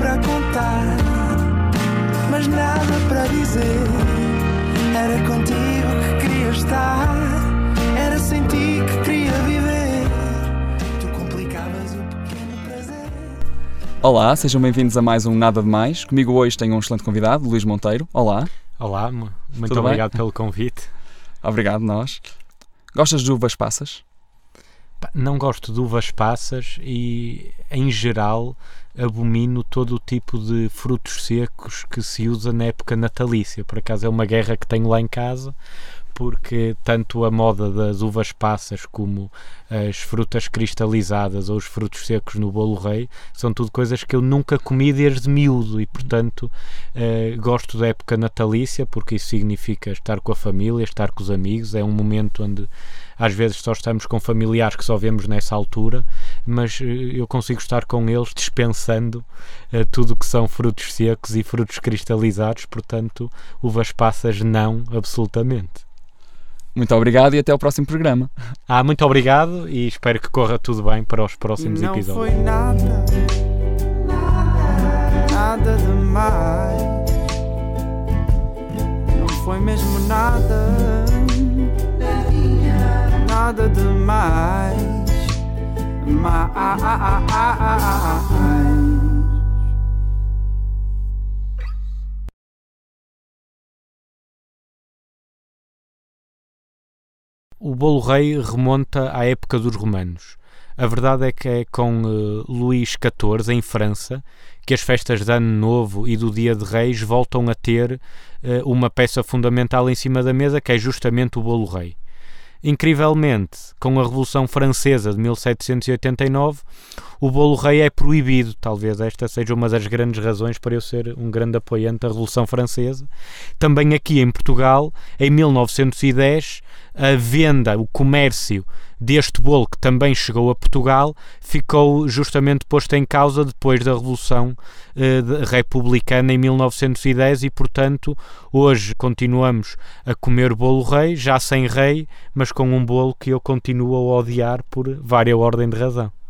para contar, mas nada para dizer. Era contigo que queria estar, era sem ti que queria viver. Tu complicavas o pequeno prazer. Olá, sejam bem-vindos a mais um Nada de Mais. Comigo hoje tenho um excelente convidado, Luís Monteiro. Olá. Olá, mu- muito Tudo bem? obrigado pelo convite. Obrigado, nós. Gostas de uvas passas? Não gosto de uvas passas e, em geral, abomino todo o tipo de frutos secos que se usa na época natalícia. Por acaso é uma guerra que tenho lá em casa, porque tanto a moda das uvas passas como as frutas cristalizadas ou os frutos secos no bolo rei são tudo coisas que eu nunca comi desde miúdo e, portanto, eh, gosto da época natalícia porque isso significa estar com a família, estar com os amigos. É um momento onde às vezes só estamos com familiares que só vemos nessa altura, mas eh, eu consigo estar com eles dispensando eh, tudo o que são frutos secos e frutos cristalizados, portanto, uvas passas não, absolutamente. Muito obrigado e até ao próximo programa. Ah, muito obrigado e espero que corra tudo bem para os próximos não episódios. foi nada, nada demais. Não foi mesmo nada, nada demais. Mais. O bolo rei remonta à época dos romanos. A verdade é que é com eh, Luís XIV, em França, que as festas de Ano Novo e do Dia de Reis voltam a ter eh, uma peça fundamental em cima da mesa, que é justamente o bolo rei. Incrivelmente, com a Revolução Francesa de 1789, o bolo rei é proibido. Talvez esta seja uma das grandes razões para eu ser um grande apoiante da Revolução Francesa. Também aqui em Portugal, em 1910, a venda, o comércio deste bolo, que também chegou a Portugal, ficou justamente posto em causa depois da Revolução eh, Republicana em 1910 e, portanto, hoje continuamos a comer bolo rei, já sem rei, mas com um bolo que eu continuo a odiar por vária ordem de razão.